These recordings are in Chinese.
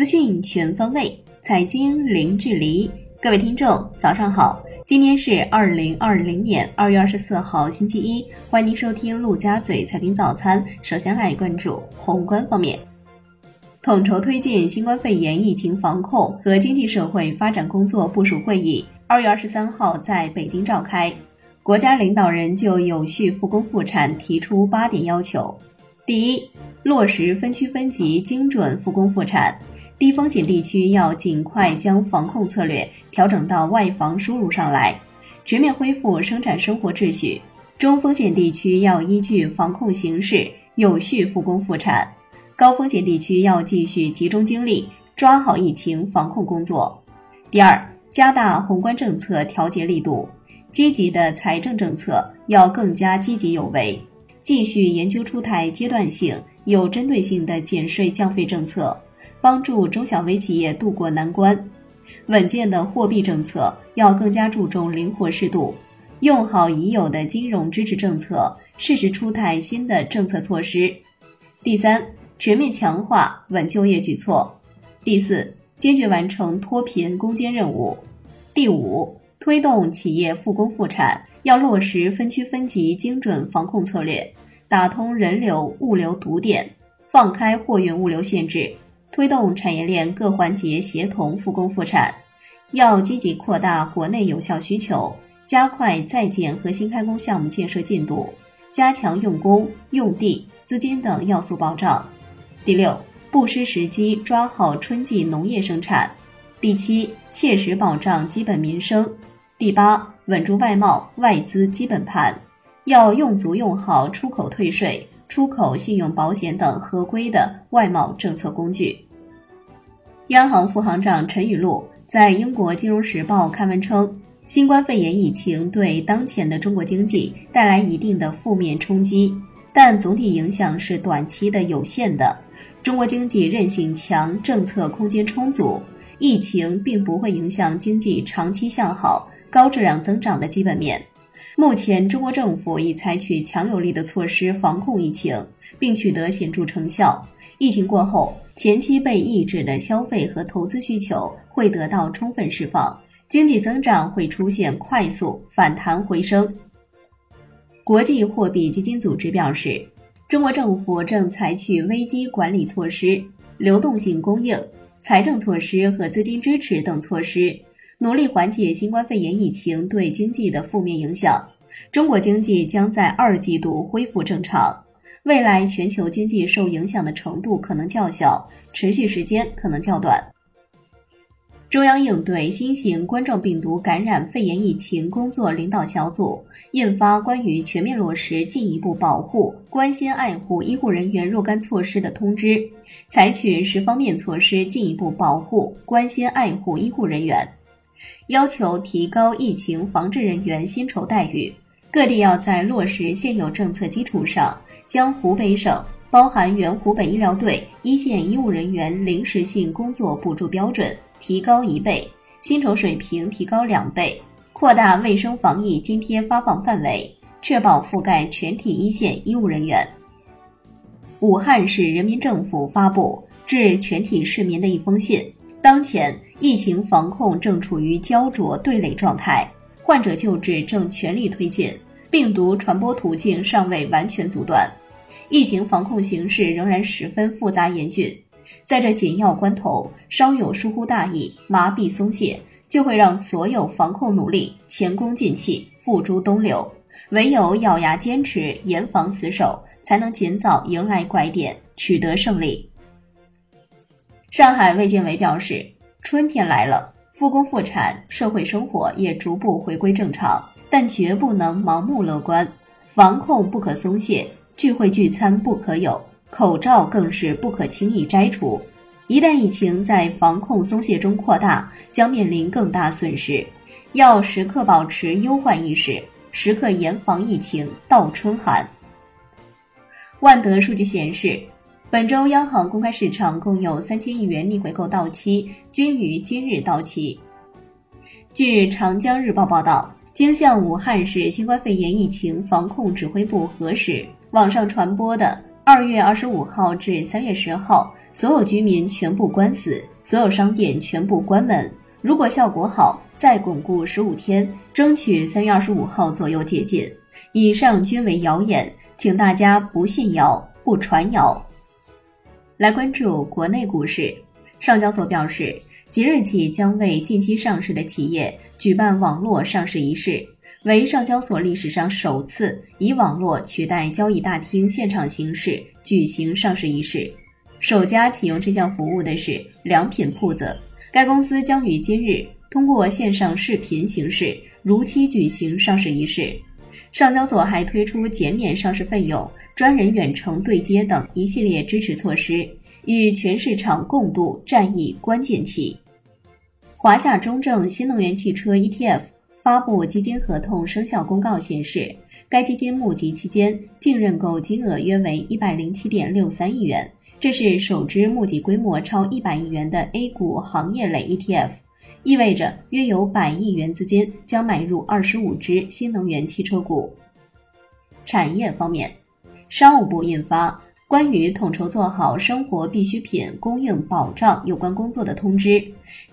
资讯全方位，财经零距离。各位听众，早上好！今天是二零二零年二月二十四号，星期一。欢迎您收听陆家嘴财经早餐。首先来关注宏观方面，统筹推进新冠肺炎疫情防控和经济社会发展工作部署会议二月二十三号在北京召开。国家领导人就有序复工复产提出八点要求：第一，落实分区分级精准复工复产。低风险地区要尽快将防控策略调整到外防输入上来，全面恢复生产生活秩序。中风险地区要依据防控形势有序复工复产，高风险地区要继续集中精力抓好疫情防控工作。第二，加大宏观政策调节力度，积极的财政政策要更加积极有为，继续研究出台阶段性、有针对性的减税降费政策。帮助中小微企业渡过难关，稳健的货币政策要更加注重灵活适度，用好已有的金融支持政策，适时出台新的政策措施。第三，全面强化稳就业举措。第四，坚决完成脱贫攻坚任务。第五，推动企业复工复产，要落实分区分级精准防控策略，打通人流物流堵点，放开货运物流限制。推动产业链各环节协同复工复产，要积极扩大国内有效需求，加快在建和新开工项目建设进度，加强用工、用地、资金等要素保障。第六，不失时机抓好春季农业生产。第七，切实保障基本民生。第八，稳住外贸外资基本盘，要用足用好出口退税。出口信用保险等合规的外贸政策工具。央行副行长陈雨露在英国金融时报刊文称，新冠肺炎疫情对当前的中国经济带来一定的负面冲击，但总体影响是短期的、有限的。中国经济韧性强，政策空间充足，疫情并不会影响经济长期向好、高质量增长的基本面。目前，中国政府已采取强有力的措施防控疫情，并取得显著成效。疫情过后，前期被抑制的消费和投资需求会得到充分释放，经济增长会出现快速反弹回升。国际货币基金组织表示，中国政府正采取危机管理措施、流动性供应、财政措施和资金支持等措施。努力缓解新冠肺炎疫情对经济的负面影响，中国经济将在二季度恢复正常。未来全球经济受影响的程度可能较小，持续时间可能较短。中央应对新型冠状病毒感染肺炎疫情工作领导小组印发关于全面落实进一步保护、关心爱护医护人员若干措施的通知，采取十方面措施进一步保护、关心爱护医护人员。要求提高疫情防治人员薪酬待遇，各地要在落实现有政策基础上，将湖北省包含原湖北医疗队一线医务人员临时性工作补助标准提高一倍，薪酬水平提高两倍，扩大卫生防疫津贴发放范围，确保覆盖全体一线医务人员。武汉市人民政府发布致全体市民的一封信，当前。疫情防控正处于焦灼对垒状态，患者救治正全力推进，病毒传播途径尚未完全阻断，疫情防控形势仍然十分复杂严峻。在这紧要关头，稍有疏忽大意、麻痹松懈，就会让所有防控努力前功尽弃、付诸东流。唯有咬牙坚持、严防死守，才能尽早迎来拐点，取得胜利。上海卫健委表示。春天来了，复工复产，社会生活也逐步回归正常，但绝不能盲目乐观。防控不可松懈，聚会聚餐不可有，口罩更是不可轻易摘除。一旦疫情在防控松懈中扩大，将面临更大损失。要时刻保持忧患意识，时刻严防疫情倒春寒。万德数据显示。本周央行公开市场共有三千亿元逆回购到期，均于今日到期。据长江日报报道，经向武汉市新冠肺炎疫情防控指挥部核实，网上传播的二月二十五号至三月十号所有居民全部关死，所有商店全部关门。如果效果好，再巩固十五天，争取三月二十五号左右解禁。以上均为谣言，请大家不信谣，不传谣。来关注国内股市，上交所表示，即日起将为近期上市的企业举办网络上市仪式，为上交所历史上首次以网络取代交易大厅现场形式举行上市仪式。首家启用这项服务的是良品铺子，该公司将于今日通过线上视频形式如期举行上市仪式。上交所还推出减免上市费用、专人远程对接等一系列支持措施，与全市场共度战役关键期。华夏中证新能源汽车 ETF 发布基金合同生效公告显示，该基金募集期间净认购金额约为一百零七点六三亿元，这是首支募集规模超一百亿元的 A 股行业类 ETF。意味着约有百亿元资金将买入二十五只新能源汽车股。产业方面，商务部印发关于统筹做好生活必需品供应保障有关工作的通知，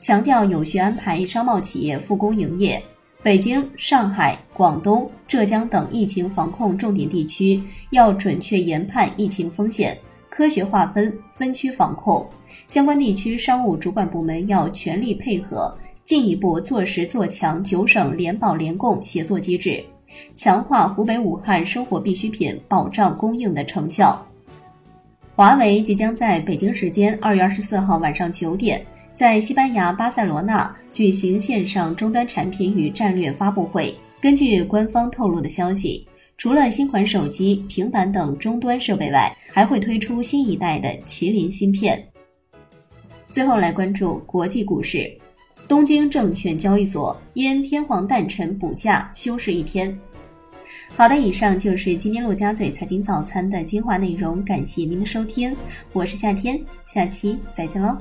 强调有序安排商贸企业复工营业。北京、上海、广东、浙江等疫情防控重点地区要准确研判疫情风险，科学划分分区防控。相关地区商务主管部门要全力配合，进一步做实做强九省联保联供协作机制，强化湖北武汉生活必需品保障供应的成效。华为即将在北京时间二月二十四号晚上九点，在西班牙巴塞罗那举行线上终端产品与战略发布会。根据官方透露的消息，除了新款手机、平板等终端设备外，还会推出新一代的麒麟芯片。最后来关注国际股市，东京证券交易所因天皇诞辰补假休市一天。好的，以上就是今天陆家嘴财经早餐的精华内容，感谢您的收听，我是夏天，下期再见喽。